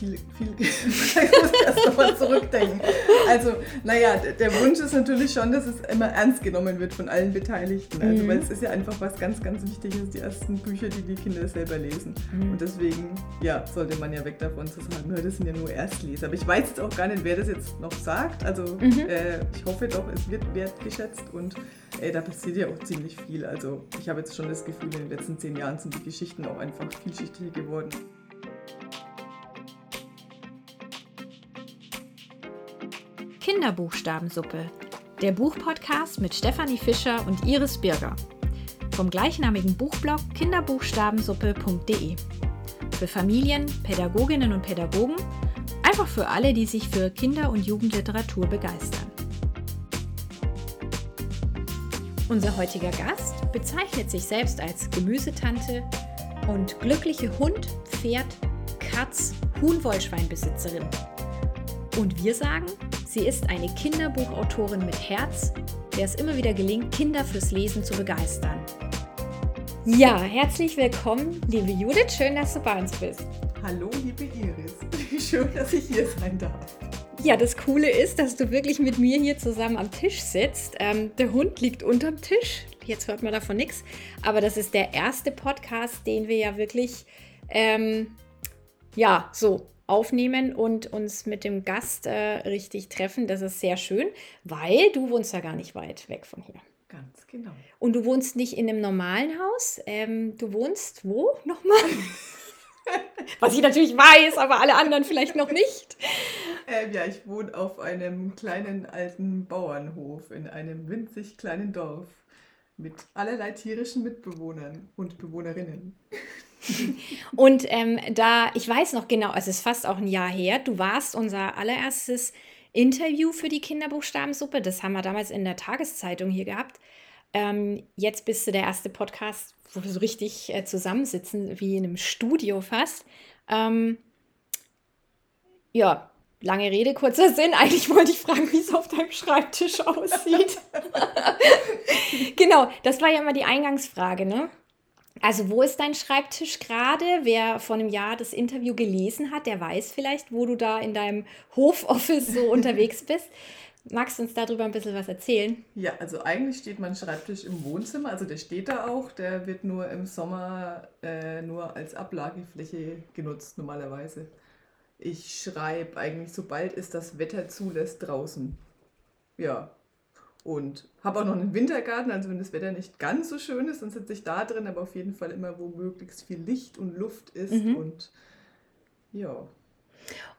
viel, viel, ich muss erst nochmal zurückdenken. Also, naja, der Wunsch ist natürlich schon, dass es immer ernst genommen wird von allen Beteiligten. Also, mhm. weil es ist ja einfach was ganz, ganz Wichtiges, die ersten Bücher, die die Kinder selber lesen. Mhm. Und deswegen, ja, sollte man ja weg davon zu sagen, das sind ja nur Erstleser. Aber ich weiß jetzt auch gar nicht, wer das jetzt noch sagt. Also, mhm. äh, ich hoffe doch, es wird wertgeschätzt und äh, da passiert ja auch ziemlich viel. Also, ich habe jetzt schon das Gefühl, in den letzten zehn Jahren sind die Geschichten auch einfach vielschichtiger geworden. Kinderbuchstabensuppe, der Buchpodcast mit Stefanie Fischer und Iris Birger. Vom gleichnamigen Buchblog kinderbuchstabensuppe.de. Für Familien, Pädagoginnen und Pädagogen, einfach für alle, die sich für Kinder- und Jugendliteratur begeistern. Unser heutiger Gast bezeichnet sich selbst als Gemüsetante und glückliche Hund, Pferd, Katz, Huhn-Wollschweinbesitzerin. Und wir sagen, Sie ist eine Kinderbuchautorin mit Herz, der es immer wieder gelingt, Kinder fürs Lesen zu begeistern. Ja, herzlich willkommen, liebe Judith. Schön, dass du bei uns bist. Hallo, liebe Iris. Schön, dass ich hier sein darf. Ja, das Coole ist, dass du wirklich mit mir hier zusammen am Tisch sitzt. Ähm, der Hund liegt unterm Tisch. Jetzt hört man davon nichts. Aber das ist der erste Podcast, den wir ja wirklich, ähm, ja, so aufnehmen und uns mit dem Gast äh, richtig treffen. Das ist sehr schön, weil du wohnst ja gar nicht weit weg von hier. Ganz genau. Und du wohnst nicht in einem normalen Haus. Ähm, du wohnst wo nochmal? Was ich natürlich weiß, aber alle anderen vielleicht noch nicht. Ähm, ja, ich wohne auf einem kleinen alten Bauernhof in einem winzig kleinen Dorf mit allerlei tierischen Mitbewohnern und Bewohnerinnen. und ähm, da, ich weiß noch genau, es ist fast auch ein Jahr her, du warst unser allererstes Interview für die Kinderbuchstabensuppe. Das haben wir damals in der Tageszeitung hier gehabt. Ähm, jetzt bist du der erste Podcast, wo wir so richtig äh, zusammensitzen, wie in einem Studio fast. Ähm, ja, lange Rede, kurzer Sinn. Eigentlich wollte ich fragen, wie es auf deinem Schreibtisch aussieht. genau, das war ja immer die Eingangsfrage, ne? Also wo ist dein Schreibtisch gerade? Wer vor einem Jahr das Interview gelesen hat, der weiß vielleicht, wo du da in deinem Hofoffice so unterwegs bist. Magst du uns darüber ein bisschen was erzählen? Ja, also eigentlich steht mein Schreibtisch im Wohnzimmer, also der steht da auch, der wird nur im Sommer äh, nur als Ablagefläche genutzt normalerweise. Ich schreibe eigentlich, sobald es das Wetter zulässt, draußen. Ja, und habe auch noch einen Wintergarten, also wenn das Wetter nicht ganz so schön ist, dann sitze ich da drin, aber auf jeden Fall immer, wo möglichst viel Licht und Luft ist. Mhm. Und ja.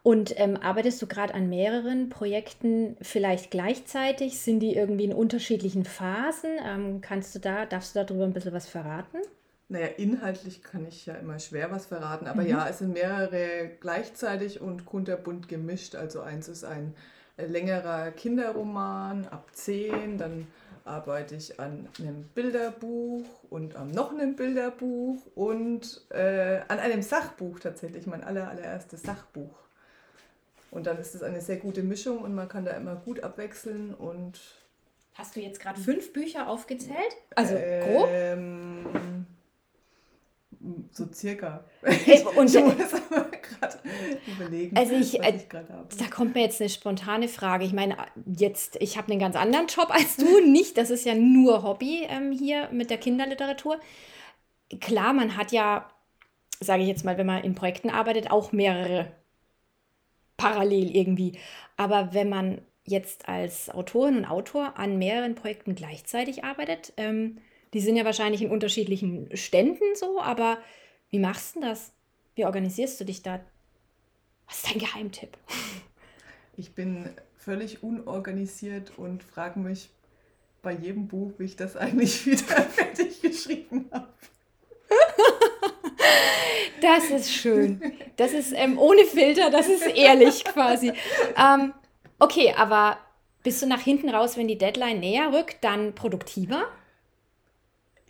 Und ähm, arbeitest du gerade an mehreren Projekten vielleicht gleichzeitig? Sind die irgendwie in unterschiedlichen Phasen? Ähm, kannst du da, darfst du darüber ein bisschen was verraten? Naja, inhaltlich kann ich ja immer schwer was verraten, aber mhm. ja, es sind mehrere gleichzeitig und kunterbunt gemischt. Also eins ist ein längerer Kinderroman ab 10, dann arbeite ich an einem Bilderbuch und an noch einem Bilderbuch und äh, an einem Sachbuch tatsächlich, mein aller, allererstes Sachbuch. Und dann ist es eine sehr gute Mischung und man kann da immer gut abwechseln und. Hast du jetzt gerade fünf Bücher aufgezählt? Also grob? Ähm, so circa. Hey, und muss aber gerade überlegen, also ich, was ich habe. Da kommt mir jetzt eine spontane Frage. Ich meine, jetzt, ich habe einen ganz anderen Job als du. Nicht, das ist ja nur Hobby ähm, hier mit der Kinderliteratur. Klar, man hat ja, sage ich jetzt mal, wenn man in Projekten arbeitet, auch mehrere parallel irgendwie. Aber wenn man jetzt als Autorin und Autor an mehreren Projekten gleichzeitig arbeitet, ähm, die sind ja wahrscheinlich in unterschiedlichen Ständen so, aber wie machst du das? Wie organisierst du dich da? Was ist dein Geheimtipp? Ich bin völlig unorganisiert und frage mich bei jedem Buch, wie ich das eigentlich wieder fertig geschrieben habe. Das ist schön. Das ist ähm, ohne Filter, das ist ehrlich quasi. Ähm, okay, aber bist du nach hinten raus, wenn die Deadline näher rückt, dann produktiver?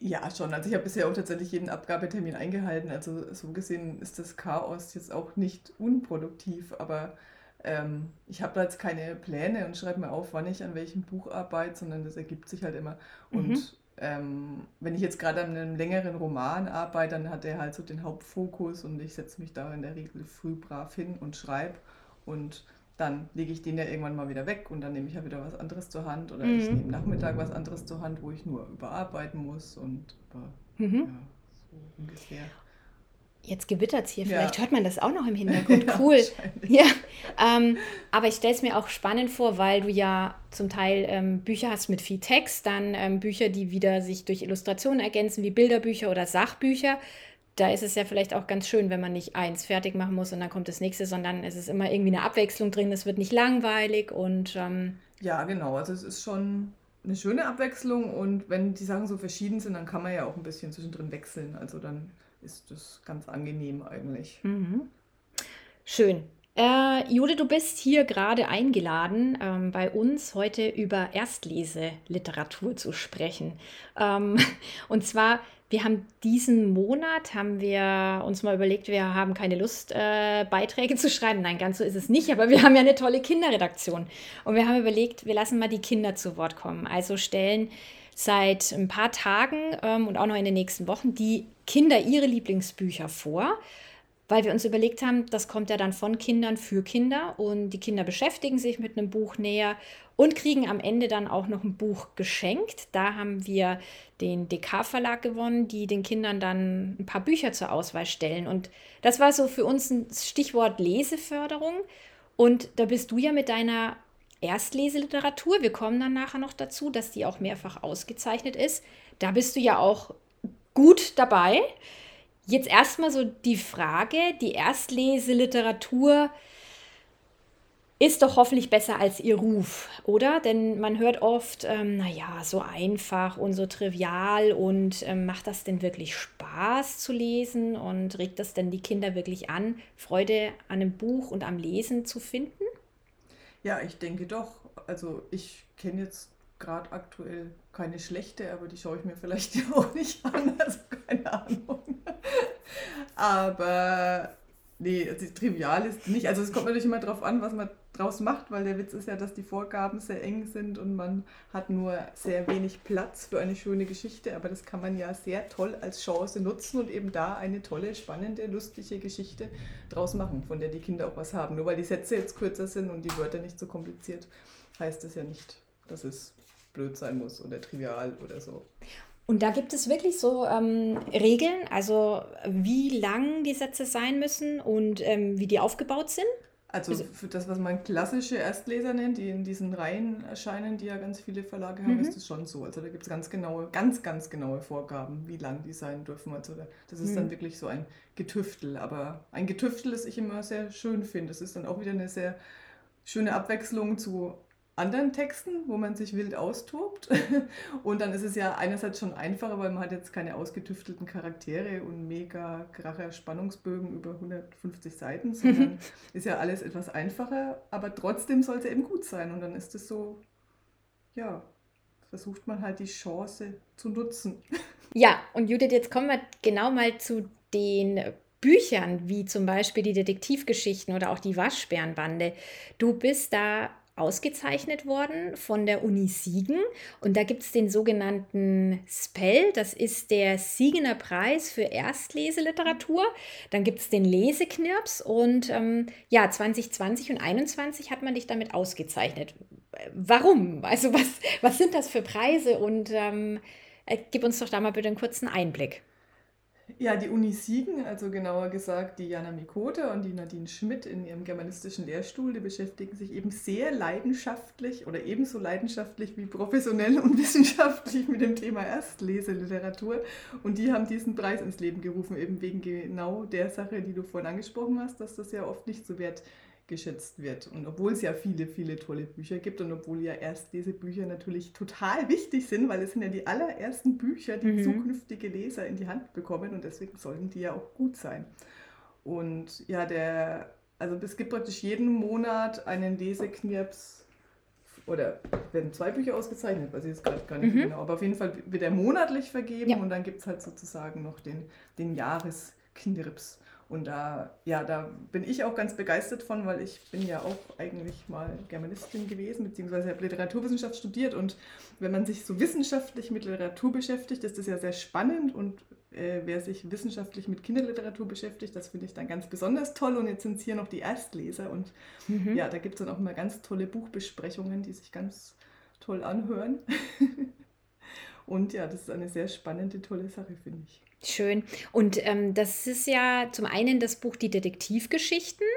Ja, schon. Also ich habe bisher auch tatsächlich jeden Abgabetermin eingehalten. Also so gesehen ist das Chaos jetzt auch nicht unproduktiv, aber ähm, ich habe da jetzt keine Pläne und schreibe mir auf, wann ich an welchem Buch arbeite, sondern das ergibt sich halt immer. Und mhm. ähm, wenn ich jetzt gerade an einem längeren Roman arbeite, dann hat er halt so den Hauptfokus und ich setze mich da in der Regel früh brav hin und schreibe und dann lege ich den ja irgendwann mal wieder weg und dann nehme ich ja wieder was anderes zur Hand oder mhm. ich nehme Nachmittag was anderes zur Hand, wo ich nur überarbeiten muss und über, mhm. ja, so ungefähr. Jetzt gewittert es hier, vielleicht ja. hört man das auch noch im Hintergrund. Cool. ja, ähm, aber ich stelle es mir auch spannend vor, weil du ja zum Teil ähm, Bücher hast mit viel Text, dann ähm, Bücher, die wieder sich durch Illustrationen ergänzen, wie Bilderbücher oder Sachbücher. Da ist es ja vielleicht auch ganz schön, wenn man nicht eins fertig machen muss und dann kommt das nächste, sondern es ist immer irgendwie eine Abwechslung drin, es wird nicht langweilig und. Ähm, ja, genau. Also es ist schon eine schöne Abwechslung und wenn die Sachen so verschieden sind, dann kann man ja auch ein bisschen zwischendrin wechseln. Also dann ist das ganz angenehm eigentlich. Mhm. Schön. Äh, Jude, du bist hier gerade eingeladen, ähm, bei uns heute über Erstleseliteratur zu sprechen. Ähm, und zwar, wir haben diesen Monat, haben wir uns mal überlegt, wir haben keine Lust, äh, Beiträge zu schreiben. Nein, ganz so ist es nicht, aber wir haben ja eine tolle Kinderredaktion. Und wir haben überlegt, wir lassen mal die Kinder zu Wort kommen. Also stellen seit ein paar Tagen ähm, und auch noch in den nächsten Wochen die Kinder ihre Lieblingsbücher vor, weil wir uns überlegt haben, das kommt ja dann von Kindern für Kinder und die Kinder beschäftigen sich mit einem Buch näher und kriegen am Ende dann auch noch ein Buch geschenkt. Da haben wir den DK-Verlag gewonnen, die den Kindern dann ein paar Bücher zur Auswahl stellen. Und das war so für uns ein Stichwort Leseförderung. Und da bist du ja mit deiner Erstleseliteratur. Wir kommen dann nachher noch dazu, dass die auch mehrfach ausgezeichnet ist. Da bist du ja auch gut dabei. Jetzt erstmal so die Frage, die Erstleseliteratur ist doch hoffentlich besser als ihr Ruf, oder? Denn man hört oft, ähm, naja, so einfach und so trivial und ähm, macht das denn wirklich Spaß zu lesen und regt das denn die Kinder wirklich an, Freude an einem Buch und am Lesen zu finden? Ja, ich denke doch. Also ich kenne jetzt gerade aktuell keine schlechte, aber die schaue ich mir vielleicht auch nicht an, also keine Ahnung. Aber nee, also trivial ist nicht. Also es kommt natürlich immer darauf an, was man draus macht, weil der Witz ist ja, dass die Vorgaben sehr eng sind und man hat nur sehr wenig Platz für eine schöne Geschichte, aber das kann man ja sehr toll als Chance nutzen und eben da eine tolle, spannende, lustige Geschichte draus machen, von der die Kinder auch was haben. Nur weil die Sätze jetzt kürzer sind und die Wörter nicht so kompliziert, heißt das ja nicht, dass es blöd sein muss oder trivial oder so. Und da gibt es wirklich so ähm, Regeln, also wie lang die Sätze sein müssen und ähm, wie die aufgebaut sind? Also, also für das, was man klassische Erstleser nennt, die in diesen Reihen erscheinen, die ja ganz viele Verlage haben, mhm. ist das schon so. Also da gibt es ganz genaue, ganz, ganz genaue Vorgaben, wie lang die sein dürfen. Also das ist mhm. dann wirklich so ein Getüftel. Aber ein Getüftel, das ich immer sehr schön finde. Das ist dann auch wieder eine sehr schöne Abwechslung zu anderen Texten, wo man sich wild austobt. Und dann ist es ja einerseits schon einfacher, weil man hat jetzt keine ausgetüftelten Charaktere und mega kracher Spannungsbögen über 150 Seiten, sondern ist ja alles etwas einfacher, aber trotzdem sollte eben gut sein. Und dann ist es so, ja, versucht man halt die Chance zu nutzen. Ja, und Judith, jetzt kommen wir genau mal zu den Büchern, wie zum Beispiel die Detektivgeschichten oder auch die Waschbärenbande. Du bist da ausgezeichnet worden von der Uni Siegen. Und da gibt es den sogenannten Spell, das ist der Siegener Preis für Erstleseliteratur. Dann gibt es den Leseknirps und ähm, ja, 2020 und 2021 hat man dich damit ausgezeichnet. Warum? Also was, was sind das für Preise? Und ähm, äh, gib uns doch da mal bitte einen kurzen Einblick. Ja, die Uni Siegen, also genauer gesagt die Jana Mikota und die Nadine Schmidt in ihrem germanistischen Lehrstuhl, die beschäftigen sich eben sehr leidenschaftlich oder ebenso leidenschaftlich wie professionell und wissenschaftlich mit dem Thema Erstleseliteratur. Und die haben diesen Preis ins Leben gerufen, eben wegen genau der Sache, die du vorhin angesprochen hast, dass das ja oft nicht so wert geschätzt wird. Und obwohl es ja viele, viele tolle Bücher gibt und obwohl ja Erstlesebücher natürlich total wichtig sind, weil es sind ja die allerersten Bücher, die mhm. zukünftige Leser in die Hand bekommen und deswegen sollten die ja auch gut sein. Und ja, der, also es gibt praktisch jeden Monat einen Leseknirps oder werden zwei Bücher ausgezeichnet, weiß ich jetzt gerade gar nicht mhm. genau, aber auf jeden Fall wird er monatlich vergeben ja. und dann gibt es halt sozusagen noch den, den Jahresknirps. Und da, ja, da bin ich auch ganz begeistert von, weil ich bin ja auch eigentlich mal Germanistin gewesen, beziehungsweise habe Literaturwissenschaft studiert. Und wenn man sich so wissenschaftlich mit Literatur beschäftigt, ist das ja sehr spannend. Und äh, wer sich wissenschaftlich mit Kinderliteratur beschäftigt, das finde ich dann ganz besonders toll. Und jetzt sind es hier noch die Erstleser. Und mhm. ja, da gibt es dann auch immer ganz tolle Buchbesprechungen, die sich ganz toll anhören. und ja, das ist eine sehr spannende, tolle Sache, finde ich. Schön. Und ähm, das ist ja zum einen das Buch Die Detektivgeschichten,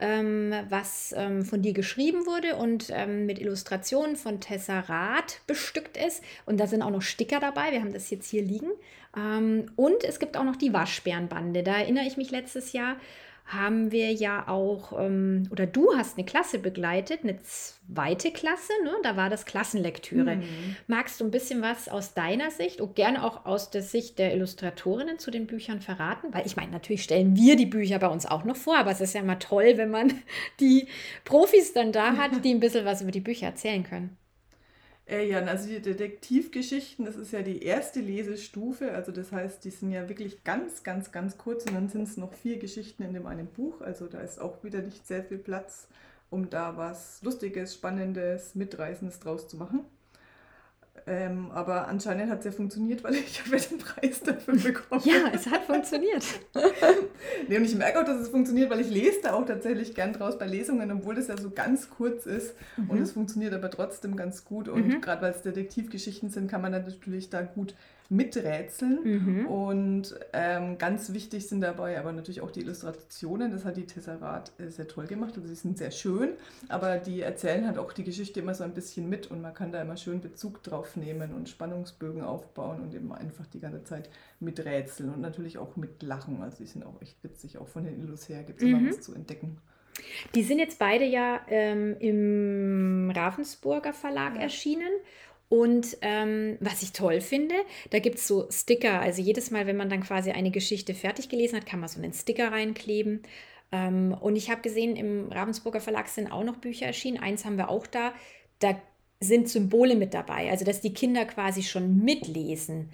ähm, was ähm, von dir geschrieben wurde und ähm, mit Illustrationen von Tessa Rath bestückt ist. Und da sind auch noch Sticker dabei. Wir haben das jetzt hier liegen. Ähm, und es gibt auch noch die Waschbärenbande. Da erinnere ich mich letztes Jahr haben wir ja auch, ähm, oder du hast eine Klasse begleitet, eine zweite Klasse, ne? da war das Klassenlektüre. Mhm. Magst du ein bisschen was aus deiner Sicht und gerne auch aus der Sicht der Illustratorinnen zu den Büchern verraten? Weil ich meine, natürlich stellen wir die Bücher bei uns auch noch vor, aber es ist ja immer toll, wenn man die Profis dann da hat, die ein bisschen was über die Bücher erzählen können. Äh, ja, also die Detektivgeschichten, das ist ja die erste Lesestufe. Also das heißt, die sind ja wirklich ganz, ganz, ganz kurz und dann sind es noch vier Geschichten in dem einen Buch. Also da ist auch wieder nicht sehr viel Platz, um da was Lustiges, Spannendes, Mitreißendes draus zu machen. Ähm, aber anscheinend hat es ja funktioniert, weil ich habe ja den Preis dafür bekommen. Ja, es hat funktioniert. nee, und ich merke auch, dass es funktioniert, weil ich lese da auch tatsächlich gern draus bei Lesungen, obwohl das ja so ganz kurz ist. Mhm. Und es funktioniert aber trotzdem ganz gut. Und mhm. gerade weil es Detektivgeschichten sind, kann man natürlich da gut miträtseln. Mhm. Und ähm, ganz wichtig sind dabei aber natürlich auch die Illustrationen. Das hat die Tesseract äh, sehr toll gemacht. Also sie sind sehr schön, aber die erzählen halt auch die Geschichte immer so ein bisschen mit und man kann da immer schön Bezug drauf nehmen und Spannungsbögen aufbauen und eben einfach die ganze Zeit miträtseln und natürlich auch mitlachen. Also die sind auch echt witzig. Auch von den Illus her gibt es mhm. immer was zu entdecken. Die sind jetzt beide ja ähm, im Ravensburger Verlag ja. erschienen und ähm, was ich toll finde, da gibt es so Sticker. Also jedes Mal, wenn man dann quasi eine Geschichte fertig gelesen hat, kann man so einen Sticker reinkleben. Ähm, und ich habe gesehen, im Ravensburger Verlag sind auch noch Bücher erschienen. Eins haben wir auch da. Da sind Symbole mit dabei. Also dass die Kinder quasi schon mitlesen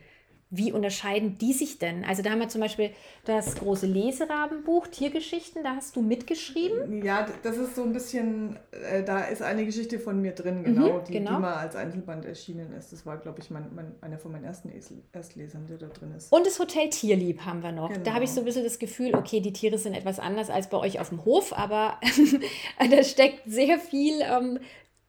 wie unterscheiden die sich denn? Also da haben wir zum Beispiel das große Leserabenbuch Tiergeschichten, da hast du mitgeschrieben. Ja, das ist so ein bisschen, äh, da ist eine Geschichte von mir drin, genau, mhm, die, genau. die mal als Einzelband erschienen ist. Das war, glaube ich, mein, mein, einer von meinen ersten Erstlesern, der da drin ist. Und das Hotel Tierlieb haben wir noch. Genau. Da habe ich so ein bisschen das Gefühl, okay, die Tiere sind etwas anders als bei euch auf dem Hof, aber da steckt sehr viel ähm,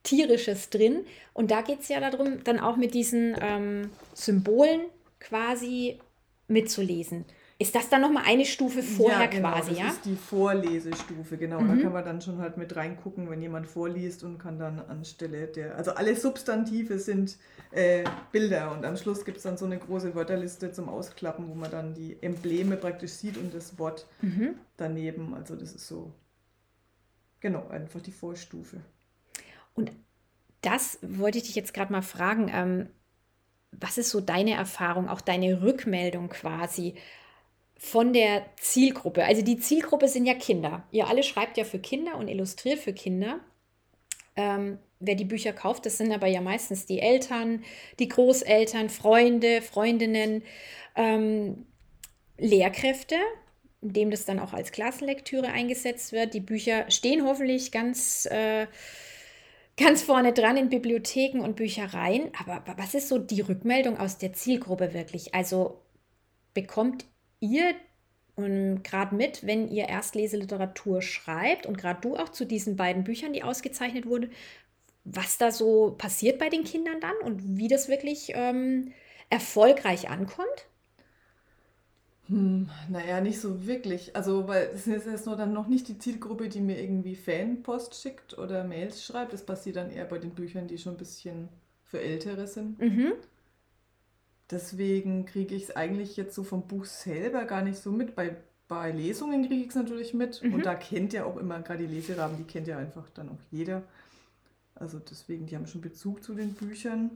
Tierisches drin. Und da geht es ja darum, dann auch mit diesen ähm, Symbolen quasi mitzulesen. Ist das dann nochmal eine Stufe vorher ja, genau, quasi, das ja? Das ist die Vorlesestufe, genau. Mhm. Da kann man dann schon halt mit reingucken, wenn jemand vorliest und kann dann anstelle der. Also alle Substantive sind äh, Bilder und am Schluss gibt es dann so eine große Wörterliste zum Ausklappen, wo man dann die Embleme praktisch sieht und das Wort mhm. daneben. Also das ist so, genau, einfach die Vorstufe. Und das wollte ich dich jetzt gerade mal fragen. Ähm, was ist so deine Erfahrung, auch deine Rückmeldung quasi von der Zielgruppe? Also die Zielgruppe sind ja Kinder. Ihr alle schreibt ja für Kinder und illustriert für Kinder. Ähm, wer die Bücher kauft, das sind aber ja meistens die Eltern, die Großeltern, Freunde, Freundinnen, ähm, Lehrkräfte, in dem das dann auch als Klassenlektüre eingesetzt wird. Die Bücher stehen hoffentlich ganz äh, ganz vorne dran in Bibliotheken und Büchereien. Aber, was ist so die Rückmeldung aus der Zielgruppe wirklich? Also bekommt ihr gerade mit, wenn ihr Erstleseliteratur schreibt und gerade du auch zu diesen beiden Büchern, die ausgezeichnet wurden, was da so passiert bei den Kindern dann und wie das wirklich ähm, erfolgreich ankommt? Hm, naja, nicht so wirklich. Also, weil es ist jetzt nur dann noch nicht die Zielgruppe, die mir irgendwie Fanpost schickt oder Mails schreibt. Das passiert dann eher bei den Büchern, die schon ein bisschen für Ältere sind. Mhm. Deswegen kriege ich es eigentlich jetzt so vom Buch selber gar nicht so mit. Bei, bei Lesungen kriege ich es natürlich mit. Mhm. Und da kennt ja auch immer, gerade die Leserahmen, die kennt ja einfach dann auch jeder. Also deswegen, die haben schon Bezug zu den Büchern.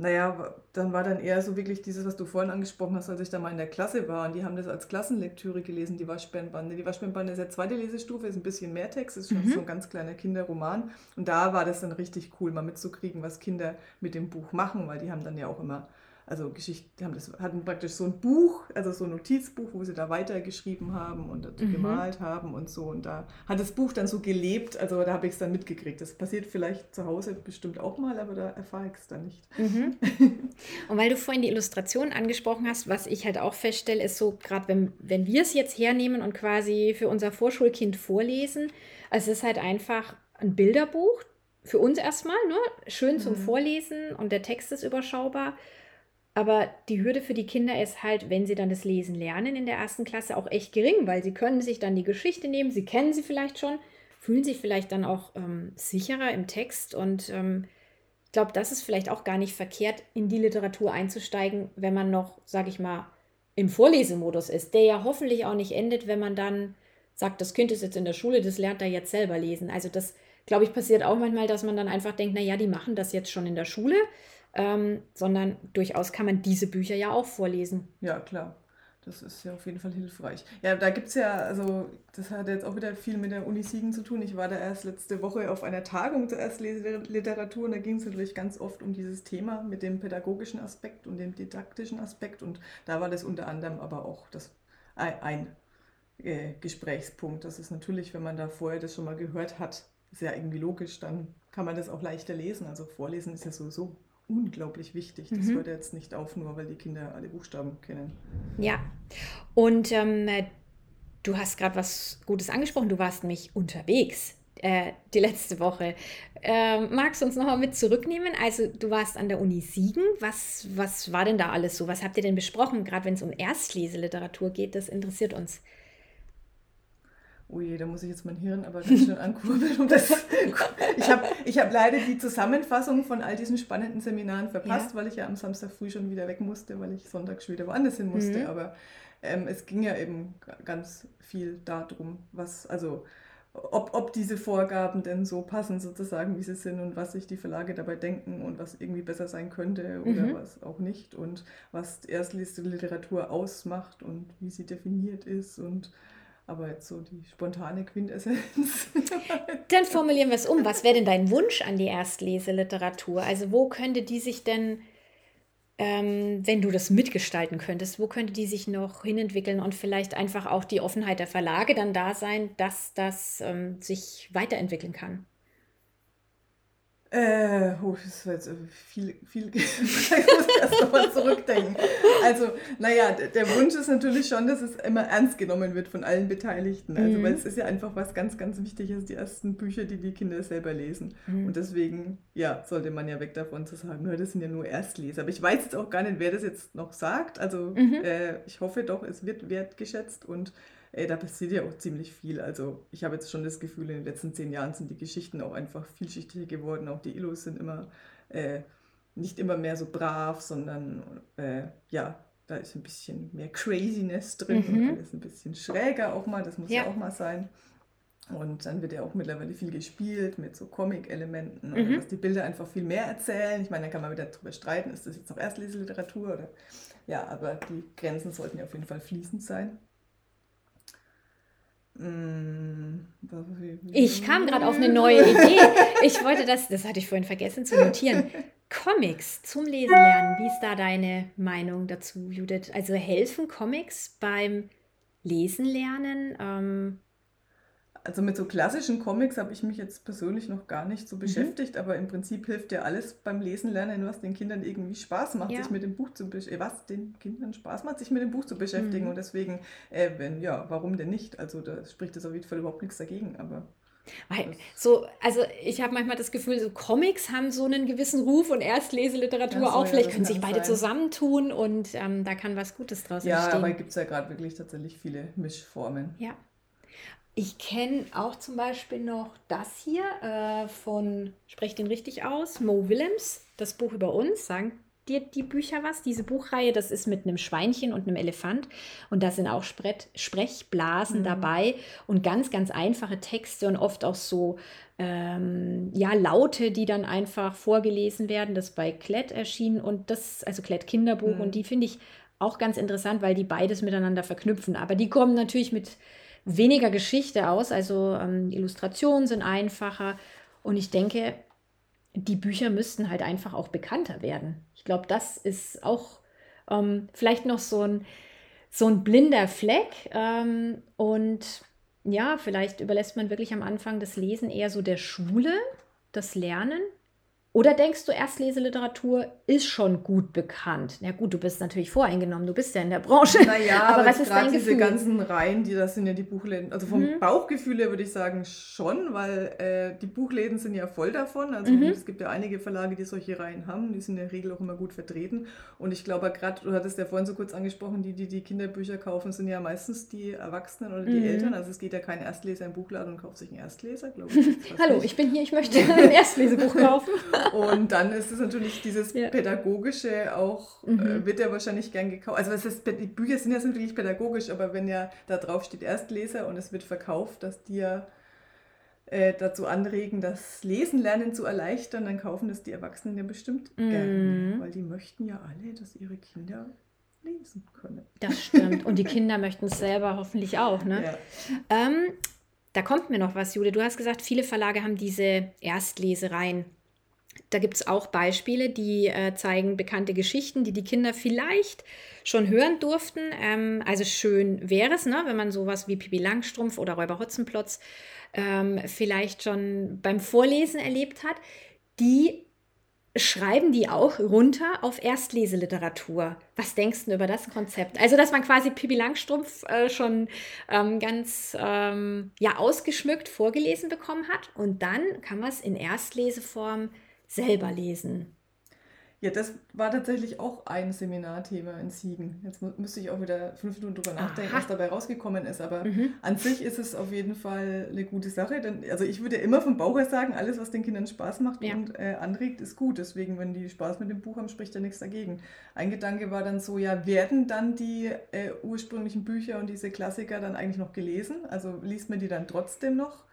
Naja, dann war dann eher so wirklich dieses, was du vorhin angesprochen hast, als ich da mal in der Klasse war. Und die haben das als Klassenlektüre gelesen, die Waschbärenbande. Die Waschbärenbande ist ja zweite Lesestufe, ist ein bisschen mehr Text, ist schon mhm. so ein ganz kleiner Kinderroman. Und da war das dann richtig cool, mal mitzukriegen, was Kinder mit dem Buch machen, weil die haben dann ja auch immer also Geschichten, haben das, hatten praktisch so ein Buch, also so ein Notizbuch, wo sie da weitergeschrieben haben und mhm. gemalt haben und so. Und da hat das Buch dann so gelebt, also da habe ich es dann mitgekriegt. Das passiert vielleicht zu Hause bestimmt auch mal, aber da erfahre ich es dann nicht. Mhm. Und weil du vorhin die Illustration angesprochen hast, was ich halt auch feststelle, ist so, gerade wenn, wenn wir es jetzt hernehmen und quasi für unser Vorschulkind vorlesen, also es ist halt einfach ein Bilderbuch, für uns erstmal, ne? schön zum mhm. Vorlesen und der Text ist überschaubar. Aber die Hürde für die Kinder ist halt, wenn sie dann das Lesen lernen in der ersten Klasse, auch echt gering, weil sie können sich dann die Geschichte nehmen, sie kennen sie vielleicht schon, fühlen sich vielleicht dann auch ähm, sicherer im Text und ähm, ich glaube, das ist vielleicht auch gar nicht verkehrt, in die Literatur einzusteigen, wenn man noch, sage ich mal, im Vorlesemodus ist, der ja hoffentlich auch nicht endet, wenn man dann sagt, das Kind ist jetzt in der Schule, das lernt er jetzt selber lesen. Also das, glaube ich, passiert auch manchmal, dass man dann einfach denkt, naja, die machen das jetzt schon in der Schule ähm, sondern durchaus kann man diese Bücher ja auch vorlesen. Ja, klar. Das ist ja auf jeden Fall hilfreich. Ja, da gibt es ja, also das hat jetzt auch wieder viel mit der Uni Siegen zu tun. Ich war da erst letzte Woche auf einer Tagung zur Erstlesliteratur und da ging es natürlich ganz oft um dieses Thema mit dem pädagogischen Aspekt und dem didaktischen Aspekt und da war das unter anderem aber auch das ein äh, Gesprächspunkt. Das ist natürlich, wenn man da vorher das schon mal gehört hat, ist ja irgendwie logisch, dann kann man das auch leichter lesen. Also vorlesen ist ja sowieso unglaublich wichtig. Das mhm. hört jetzt nicht auf, nur weil die Kinder alle Buchstaben kennen. Ja, und ähm, du hast gerade was Gutes angesprochen. Du warst nämlich unterwegs äh, die letzte Woche. Äh, magst du uns nochmal mit zurücknehmen? Also du warst an der Uni Siegen. Was, was war denn da alles so? Was habt ihr denn besprochen? Gerade wenn es um Erstleseliteratur geht, das interessiert uns oh je, da muss ich jetzt mein Hirn aber ganz schön ankurbeln. Um das ich habe ich hab leider die Zusammenfassung von all diesen spannenden Seminaren verpasst, ja. weil ich ja am Samstag früh schon wieder weg musste, weil ich sonntags wieder woanders hin musste. Mhm. Aber ähm, es ging ja eben ganz viel darum, was, also ob, ob diese Vorgaben denn so passen, sozusagen, wie sie sind und was sich die Verlage dabei denken und was irgendwie besser sein könnte oder mhm. was auch nicht und was Erstliste Literatur ausmacht und wie sie definiert ist und aber jetzt so die spontane Quintessenz. Dann formulieren wir es um. Was wäre denn dein Wunsch an die Erstleseliteratur? Also wo könnte die sich denn, ähm, wenn du das mitgestalten könntest, wo könnte die sich noch hinentwickeln und vielleicht einfach auch die Offenheit der Verlage dann da sein, dass das ähm, sich weiterentwickeln kann? Äh, oh, das war jetzt viel, viel, ich muss erst nochmal zurückdenken. Also, naja, der Wunsch ist natürlich schon, dass es immer ernst genommen wird von allen Beteiligten. Also, mhm. weil es ist ja einfach was ganz, ganz Wichtiges, die ersten Bücher, die die Kinder selber lesen. Mhm. Und deswegen, ja, sollte man ja weg davon zu sagen, das sind ja nur Erstleser. Aber ich weiß jetzt auch gar nicht, wer das jetzt noch sagt. Also, mhm. äh, ich hoffe doch, es wird wertgeschätzt und ey, da passiert ja auch ziemlich viel. Also ich habe jetzt schon das Gefühl, in den letzten zehn Jahren sind die Geschichten auch einfach vielschichtiger geworden. Auch die Illus sind immer äh, nicht immer mehr so brav, sondern äh, ja, da ist ein bisschen mehr Craziness drin mhm. und alles ein bisschen schräger auch mal. Das muss ja, ja auch mal sein. Und dann wird ja auch mittlerweile viel gespielt mit so Comic-Elementen, mhm. dass die Bilder einfach viel mehr erzählen. Ich meine, da kann man wieder darüber streiten, ist das jetzt noch Erstleseliteratur oder ja, aber die Grenzen sollten ja auf jeden Fall fließend sein. Mm, ich kam gerade auf eine neue Idee. Ich wollte das, das hatte ich vorhin vergessen zu notieren. Comics zum Lesen lernen. Wie ist da deine Meinung dazu, Judith? Also helfen Comics beim Lesen lernen? Ähm, also mit so klassischen Comics habe ich mich jetzt persönlich noch gar nicht so mhm. beschäftigt, mhm. aber im Prinzip hilft ja alles beim Lesen lernen, was den Kindern irgendwie Spaß macht, ja. sich mit dem Buch zu beschäftigen, äh, was den Kindern Spaß macht, sich mit dem Buch zu beschäftigen. Mhm. Und deswegen, äh, wenn, ja, warum denn nicht? Also da spricht es auf jeden Fall überhaupt nichts dagegen, aber. Weil, so, also ich habe manchmal das Gefühl, so Comics haben so einen gewissen Ruf und Erstleseliteratur ja, so, auch. Vielleicht ja, können sich beide sein. zusammentun und ähm, da kann was Gutes draus ja, entstehen. Ja, aber gibt es ja gerade wirklich tatsächlich viele Mischformen. Ja. Ich kenne auch zum Beispiel noch das hier äh, von, spreche den richtig aus, Mo Willems, das Buch über uns. Sagen dir die Bücher was? Diese Buchreihe, das ist mit einem Schweinchen und einem Elefant und da sind auch Spre Sprechblasen mhm. dabei und ganz, ganz einfache Texte und oft auch so ähm, ja, Laute, die dann einfach vorgelesen werden. Das bei Klett erschienen und das, also Klett Kinderbuch mhm. und die finde ich auch ganz interessant, weil die beides miteinander verknüpfen. Aber die kommen natürlich mit weniger Geschichte aus, also ähm, Illustrationen sind einfacher und ich denke, die Bücher müssten halt einfach auch bekannter werden. Ich glaube, das ist auch ähm, vielleicht noch so ein, so ein blinder Fleck. Ähm, und ja, vielleicht überlässt man wirklich am Anfang das Lesen eher so der Schule, das Lernen. Oder denkst du, Erstleseliteratur ist schon gut bekannt? Na gut, du bist natürlich voreingenommen, du bist ja in der Branche. Naja, aber, aber was ist dein diese ganzen Reihen, die das sind ja die Buchläden. Also vom mhm. Bauchgefühl her würde ich sagen schon, weil äh, die Buchläden sind ja voll davon. Also mhm. es gibt ja einige Verlage, die solche Reihen haben. Die sind in der Regel auch immer gut vertreten. Und ich glaube gerade, du hattest ja vorhin so kurz angesprochen, die, die die Kinderbücher kaufen, sind ja meistens die Erwachsenen oder die mhm. Eltern. Also es geht ja kein Erstleser im Buchladen und kauft sich einen Erstleser, glaube ich. Hallo, nicht. ich bin hier, ich möchte ein Erstlesebuch kaufen. Und dann ist es natürlich dieses ja. Pädagogische auch, äh, mhm. äh, wird ja wahrscheinlich gern gekauft. Also es ist, die Bücher sind ja natürlich pädagogisch, aber wenn ja da drauf steht Erstleser und es wird verkauft, dass die ja äh, dazu anregen, das Lesen lernen zu erleichtern, dann kaufen das die Erwachsenen ja bestimmt mhm. gerne, weil die möchten ja alle, dass ihre Kinder lesen können. Das stimmt. Und die Kinder möchten es selber hoffentlich auch. Ne? Ja. Ähm, da kommt mir noch was, Jule. Du hast gesagt, viele Verlage haben diese Erstlesereien. Da gibt es auch Beispiele, die äh, zeigen bekannte Geschichten, die die Kinder vielleicht schon hören durften. Ähm, also schön wäre es, ne, wenn man sowas wie Pippi Langstrumpf oder Räuber Hotzenplotz ähm, vielleicht schon beim Vorlesen erlebt hat. Die schreiben die auch runter auf Erstleseliteratur. Was denkst du über das Konzept? Also, dass man quasi Pippi Langstrumpf äh, schon ähm, ganz ähm, ja, ausgeschmückt vorgelesen bekommen hat und dann kann man es in Erstleseform selber lesen. Ja, das war tatsächlich auch ein Seminarthema in Siegen. Jetzt müsste ich auch wieder fünf Minuten drüber nachdenken, Aha. was dabei rausgekommen ist. Aber mhm. an sich ist es auf jeden Fall eine gute Sache. Denn, also ich würde immer vom Bauch her sagen, alles, was den Kindern Spaß macht ja. und äh, anregt, ist gut. Deswegen, wenn die Spaß mit dem Buch haben, spricht ja nichts dagegen. Ein Gedanke war dann so, ja, werden dann die äh, ursprünglichen Bücher und diese Klassiker dann eigentlich noch gelesen? Also liest man die dann trotzdem noch?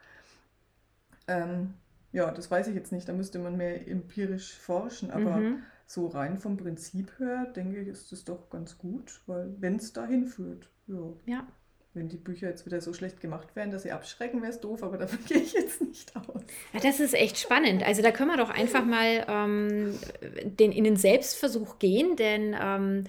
Ähm, ja, das weiß ich jetzt nicht. Da müsste man mehr empirisch forschen. Aber mhm. so rein vom Prinzip her, denke ich, ist es doch ganz gut, weil wenn es dahin führt, ja. ja. Wenn die Bücher jetzt wieder so schlecht gemacht wären, dass sie abschrecken, wäre es doof, aber davon gehe ich jetzt nicht aus. Ja, das ist echt spannend. Also da können wir doch einfach mal ähm, den, in den Selbstversuch gehen, denn ähm,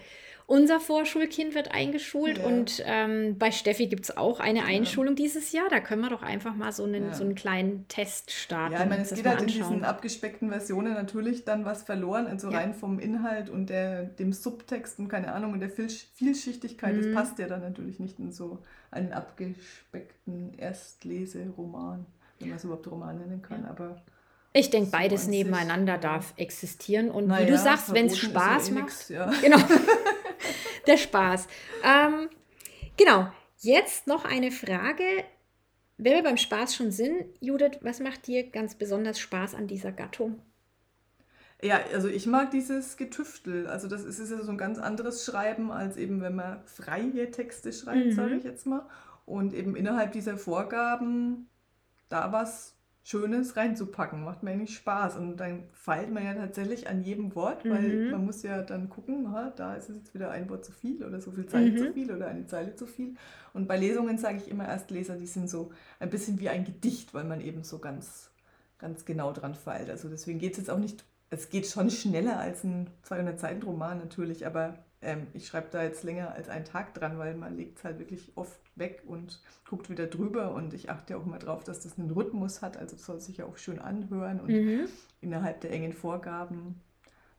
unser Vorschulkind wird eingeschult ja. und ähm, bei Steffi gibt es auch eine Einschulung ja. dieses Jahr. Da können wir doch einfach mal so einen, ja. so einen kleinen Test starten. Ja, ich meine, es geht halt in diesen abgespeckten Versionen natürlich dann was verloren, also rein vom Inhalt und der, dem Subtext und keine Ahnung und der Vielschichtigkeit. Mhm. Das passt ja dann natürlich nicht in so einen abgespeckten Erstleseroman, wenn man es überhaupt Roman nennen kann. Aber ich denke, beides nebeneinander darf existieren. Und naja, wie du sagst, wenn es Spaß macht. Nix, ja. Genau. der Spaß. Ähm, genau. Jetzt noch eine Frage. Wenn wir beim Spaß schon sind, Judith, was macht dir ganz besonders Spaß an dieser Gattung? Ja, also ich mag dieses Getüftel. Also das ist, ist ja so ein ganz anderes Schreiben, als eben wenn man freie Texte schreibt, mhm. sage ich jetzt mal. Und eben innerhalb dieser Vorgaben da was Schönes reinzupacken. Macht mir eigentlich Spaß. Und dann feilt man ja tatsächlich an jedem Wort, weil mhm. man muss ja dann gucken, aha, da ist es jetzt wieder ein Wort zu viel oder so viel Zeile mhm. zu viel oder eine Zeile zu viel. Und bei Lesungen sage ich immer erst Leser, die sind so ein bisschen wie ein Gedicht, weil man eben so ganz, ganz genau dran feilt. Also deswegen geht es jetzt auch nicht, es geht schon schneller als ein 200-Seiten-Roman natürlich, aber ähm, ich schreibe da jetzt länger als einen Tag dran, weil man legt es halt wirklich oft weg und guckt wieder drüber. Und ich achte auch immer drauf, dass das einen Rhythmus hat. Also soll sich ja auch schön anhören und mhm. innerhalb der engen Vorgaben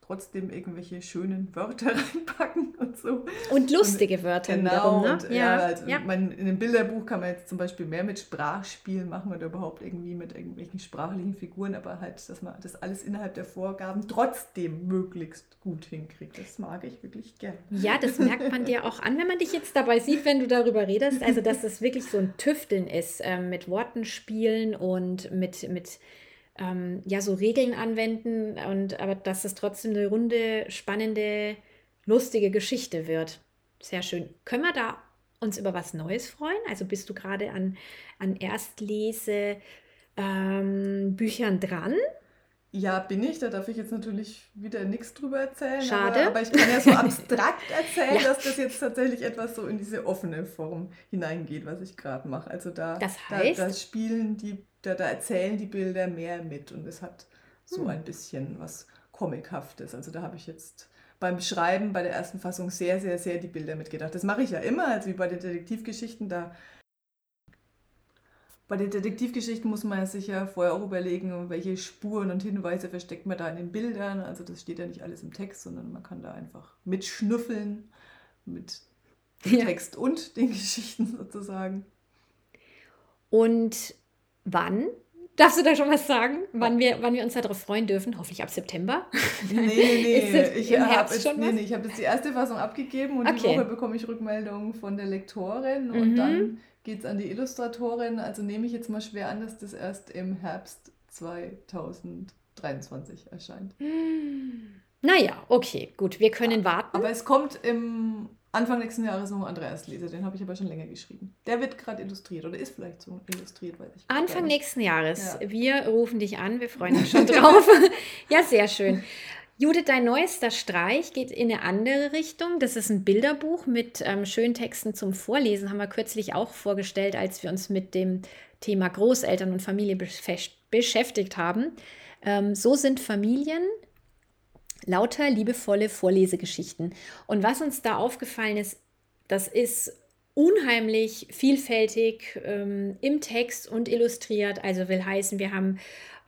trotzdem irgendwelche schönen Wörter reinpacken und so. Und lustige und, Wörter genau, wiederum, ne? Und, ja, ja, also ja. Man, in einem Bilderbuch kann man jetzt zum Beispiel mehr mit Sprachspielen machen oder überhaupt irgendwie mit irgendwelchen sprachlichen Figuren, aber halt, dass man das alles innerhalb der Vorgaben trotzdem möglichst gut hinkriegt. Das mag ich wirklich gern. Ja, das merkt man dir auch an, wenn man dich jetzt dabei sieht, wenn du darüber redest. Also, dass das wirklich so ein Tüfteln ist, äh, mit Worten spielen und mit, mit ähm, ja so Regeln anwenden und aber dass es trotzdem eine runde, spannende, lustige Geschichte wird. Sehr schön. Können wir da uns über was Neues freuen? Also bist du gerade an, an Erstlese ähm, Büchern dran? Ja, bin ich. Da darf ich jetzt natürlich wieder nichts drüber erzählen. Schade. Aber, aber ich kann ja so abstrakt erzählen, ja. dass das jetzt tatsächlich etwas so in diese offene Form hineingeht, was ich gerade mache. Also da, das heißt? da, da spielen die da, da erzählen die Bilder mehr mit und es hat so hm. ein bisschen was Comichaftes. Also da habe ich jetzt beim Schreiben bei der ersten Fassung sehr, sehr, sehr die Bilder mitgedacht. Das mache ich ja immer, also wie bei den Detektivgeschichten, da bei den Detektivgeschichten muss man sich ja vorher auch überlegen, welche Spuren und Hinweise versteckt man da in den Bildern. Also das steht ja nicht alles im Text, sondern man kann da einfach mitschnüffeln mit dem ja. Text und den Geschichten sozusagen. Und wann Darfst du da schon was sagen, wann wir, wann wir uns darauf freuen dürfen? Hoffentlich ab September. Nee, nee, nee. ich habe jetzt, nee, nee, hab jetzt die erste Fassung abgegeben und okay. die Woche bekomme ich Rückmeldungen von der Lektorin und mhm. dann geht es an die Illustratorin. Also nehme ich jetzt mal schwer an, dass das erst im Herbst 2023 erscheint. Naja, okay, gut, wir können warten. Aber es kommt im Anfang nächsten Jahres noch Andreas Leser, den habe ich aber schon länger geschrieben. Der wird gerade illustriert oder ist vielleicht so illustriert, weiß ich Anfang nächsten Jahres. Ja. Wir rufen dich an, wir freuen uns schon drauf. ja, sehr schön. Judith, dein neuester Streich geht in eine andere Richtung. Das ist ein Bilderbuch mit ähm, schönen Texten zum Vorlesen. Haben wir kürzlich auch vorgestellt, als wir uns mit dem Thema Großeltern und Familie beschäftigt haben. Ähm, so sind Familien lauter liebevolle Vorlesegeschichten. Und was uns da aufgefallen ist, das ist unheimlich vielfältig ähm, im Text und illustriert. Also will heißen, wir haben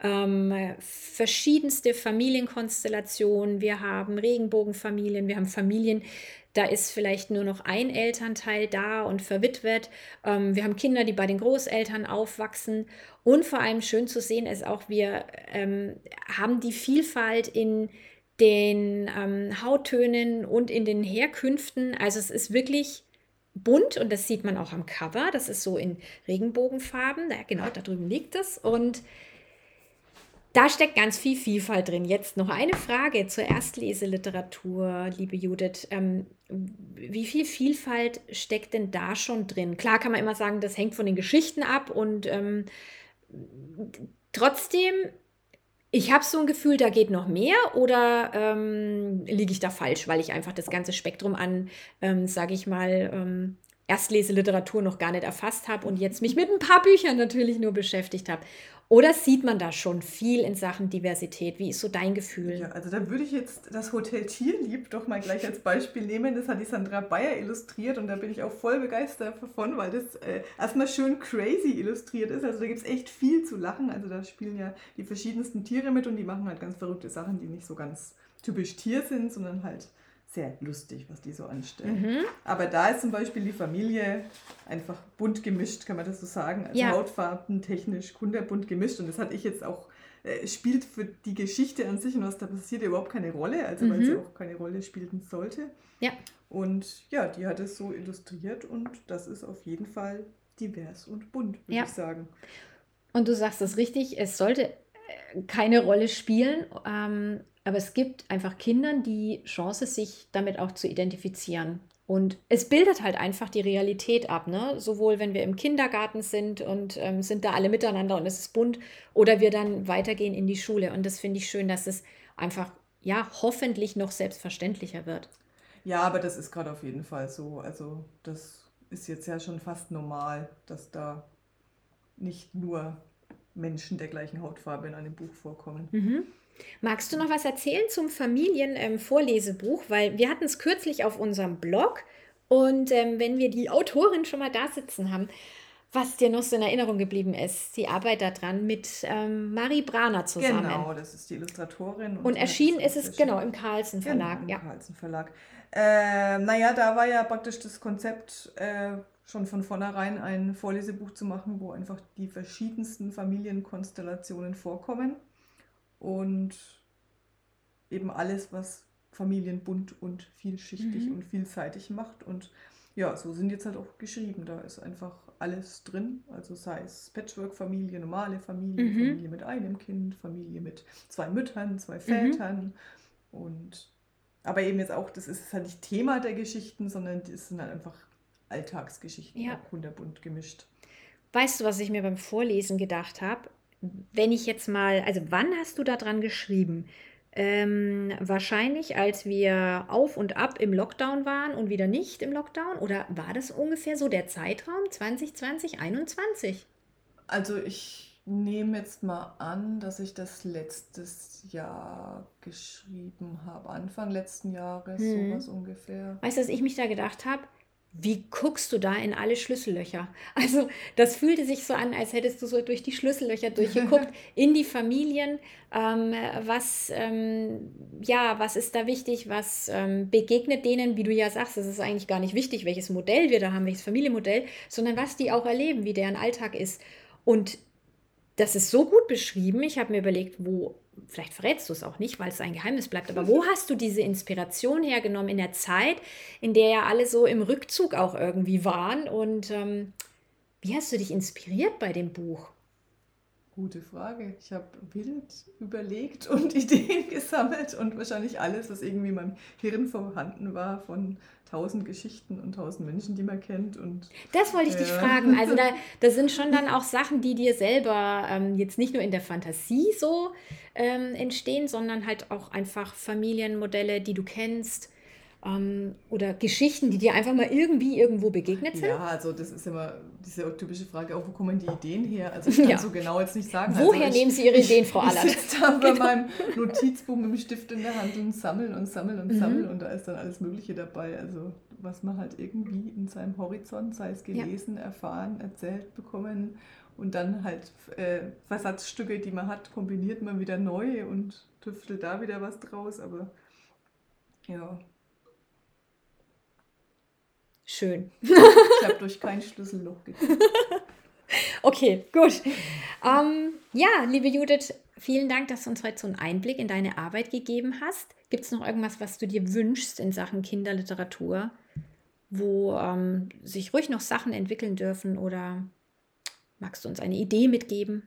ähm, verschiedenste Familienkonstellationen, wir haben Regenbogenfamilien, wir haben Familien, da ist vielleicht nur noch ein Elternteil da und verwitwet. Ähm, wir haben Kinder, die bei den Großeltern aufwachsen. Und vor allem schön zu sehen ist auch, wir ähm, haben die Vielfalt in den ähm, Hauttönen und in den Herkünften. Also es ist wirklich bunt und das sieht man auch am Cover. Das ist so in Regenbogenfarben. Da, genau, da drüben liegt es. Und da steckt ganz viel Vielfalt drin. Jetzt noch eine Frage zur Erstleseliteratur, liebe Judith. Ähm, wie viel Vielfalt steckt denn da schon drin? Klar kann man immer sagen, das hängt von den Geschichten ab und ähm, trotzdem ich habe so ein Gefühl, da geht noch mehr oder ähm, liege ich da falsch, weil ich einfach das ganze Spektrum an, ähm, sage ich mal, ähm, Erstleseliteratur noch gar nicht erfasst habe und jetzt mich mit ein paar Büchern natürlich nur beschäftigt habe. Oder sieht man da schon viel in Sachen Diversität? Wie ist so dein Gefühl? Ja, also da würde ich jetzt das Hotel Tierlieb doch mal gleich als Beispiel nehmen. Das hat die Sandra Bayer illustriert und da bin ich auch voll begeistert davon, weil das äh, erstmal schön crazy illustriert ist. Also da gibt es echt viel zu lachen. Also da spielen ja die verschiedensten Tiere mit und die machen halt ganz verrückte Sachen, die nicht so ganz typisch Tier sind, sondern halt sehr lustig, was die so anstellen. Mhm. Aber da ist zum Beispiel die Familie einfach bunt gemischt, kann man das so sagen. Also ja. Hautfarben, technisch, kunderbunt gemischt. Und das hatte ich jetzt auch, äh, spielt für die Geschichte an sich und was da passiert überhaupt keine Rolle, also mhm. weil sie auch keine Rolle spielen sollte. Ja. Und ja, die hat es so illustriert und das ist auf jeden Fall divers und bunt, würde ja. ich sagen. Und du sagst das richtig, es sollte äh, keine Rolle spielen. Ähm, aber es gibt einfach Kindern die Chance, sich damit auch zu identifizieren. Und es bildet halt einfach die Realität ab, ne? Sowohl wenn wir im Kindergarten sind und ähm, sind da alle miteinander und es ist bunt, oder wir dann weitergehen in die Schule. Und das finde ich schön, dass es einfach, ja, hoffentlich noch selbstverständlicher wird. Ja, aber das ist gerade auf jeden Fall so. Also, das ist jetzt ja schon fast normal, dass da nicht nur Menschen der gleichen Hautfarbe in einem Buch vorkommen. Mhm. Magst du noch was erzählen zum Familienvorlesebuch? Ähm, Weil wir hatten es kürzlich auf unserem Blog und ähm, wenn wir die Autorin schon mal da sitzen haben, was dir noch so in Erinnerung geblieben ist, die Arbeit daran mit ähm, Marie Brahner zusammen. Genau, das ist die Illustratorin. Und, und erschienen ist es genau im Carlsen genau, Verlag. Genau, im ja. Carlsen Verlag. Äh, naja, da war ja praktisch das Konzept äh, schon von vornherein ein Vorlesebuch zu machen, wo einfach die verschiedensten Familienkonstellationen vorkommen und eben alles, was Familien bunt und vielschichtig mhm. und vielseitig macht. Und ja, so sind jetzt halt auch geschrieben. Da ist einfach alles drin. Also sei es Patchwork-Familie, normale Familie, mhm. Familie mit einem Kind, Familie mit zwei Müttern, zwei mhm. Vätern. Mhm. Und aber eben jetzt auch, das ist halt nicht Thema der Geschichten, sondern das sind halt einfach Alltagsgeschichten, ja. kunderbunt gemischt. Weißt du, was ich mir beim Vorlesen gedacht habe? Wenn ich jetzt mal, also wann hast du daran geschrieben? Ähm, wahrscheinlich, als wir auf und ab im Lockdown waren und wieder nicht im Lockdown? Oder war das ungefähr so der Zeitraum 2020, 2021? Also ich nehme jetzt mal an, dass ich das letztes Jahr geschrieben habe. Anfang letzten Jahres, hm. sowas ungefähr. Weißt du, was ich mich da gedacht habe? Wie guckst du da in alle Schlüssellöcher? Also, das fühlte sich so an, als hättest du so durch die Schlüssellöcher durchgeguckt, in die Familien. Ähm, was, ähm, ja, was ist da wichtig? Was ähm, begegnet denen, wie du ja sagst, es ist eigentlich gar nicht wichtig, welches Modell wir da haben, welches Familienmodell, sondern was die auch erleben, wie deren Alltag ist. Und das ist so gut beschrieben. Ich habe mir überlegt, wo, vielleicht verrätst du es auch nicht, weil es ein Geheimnis bleibt, aber wo hast du diese Inspiration hergenommen in der Zeit, in der ja alle so im Rückzug auch irgendwie waren? Und ähm, wie hast du dich inspiriert bei dem Buch? Gute Frage. Ich habe wild überlegt und Ideen gesammelt und wahrscheinlich alles, was irgendwie in meinem Hirn vorhanden war, von tausend Geschichten und tausend Menschen, die man kennt. Und, das wollte ich ja. dich fragen. Also da, da sind schon dann auch Sachen, die dir selber ähm, jetzt nicht nur in der Fantasie so ähm, entstehen, sondern halt auch einfach Familienmodelle, die du kennst ähm, oder Geschichten, die dir einfach mal irgendwie irgendwo begegnet sind? Ja, also das ist immer diese typische Frage, auch wo kommen die Ideen her? Also ich kann ja. so genau jetzt nicht sagen. Woher also nehmen Sie Ihre Ideen, Frau Allert? Ich sitze da bei genau. meinem Notizbuch mit dem Stift in der Hand und sammeln und sammeln und mhm. sammeln und da ist dann alles Mögliche dabei. Also was man halt irgendwie in seinem Horizont, sei es gelesen, ja. erfahren, erzählt bekommen und dann halt äh, Versatzstücke, die man hat, kombiniert man wieder neu und tüftelt da wieder was draus. Aber ja, Schön. Ich habe durch kein Schlüsselloch geguckt. okay, gut. Ähm, ja, liebe Judith, vielen Dank, dass du uns heute so einen Einblick in deine Arbeit gegeben hast. Gibt es noch irgendwas, was du dir wünschst in Sachen Kinderliteratur, wo ähm, sich ruhig noch Sachen entwickeln dürfen oder magst du uns eine Idee mitgeben?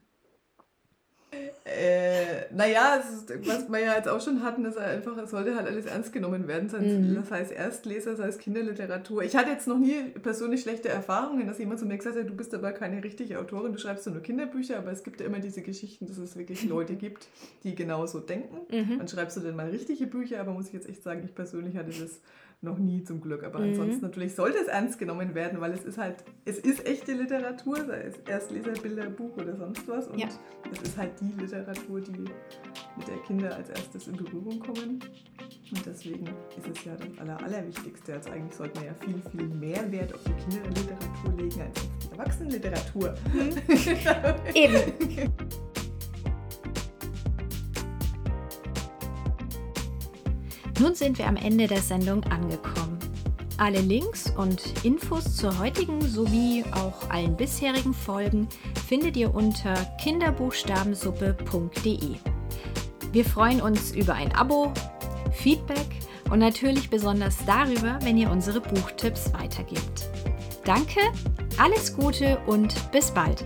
Äh, naja, was wir ja jetzt auch schon hatten, ist einfach, es sollte halt alles ernst genommen werden. Mhm. Das heißt Erstleser, sei es Kinderliteratur. Ich hatte jetzt noch nie persönlich schlechte Erfahrungen, dass jemand zu mir gesagt hat, du bist aber keine richtige Autorin, du schreibst nur Kinderbücher, aber es gibt ja immer diese Geschichten, dass es wirklich Leute gibt, die genauso denken. Mhm. Dann schreibst du denn mal richtige Bücher, aber muss ich jetzt echt sagen, ich persönlich hatte das noch nie zum Glück. Aber mhm. ansonsten natürlich sollte es ernst genommen werden, weil es ist halt, es ist echte Literatur, sei es Erstleser, Bilder, Buch oder sonst was. Und ja. es ist halt die Literatur, die mit der Kinder als erstes in Berührung kommen. Und deswegen ist es ja das Aller, Allerwichtigste. Also eigentlich sollte man ja viel, viel mehr Wert auf die Kinderliteratur legen als auf die Erwachsenenliteratur. Mhm. Eben. Nun sind wir am Ende der Sendung angekommen. Alle Links und Infos zur heutigen sowie auch allen bisherigen Folgen findet ihr unter kinderbuchstabensuppe.de. Wir freuen uns über ein Abo, Feedback und natürlich besonders darüber, wenn ihr unsere Buchtipps weitergebt. Danke, alles Gute und bis bald!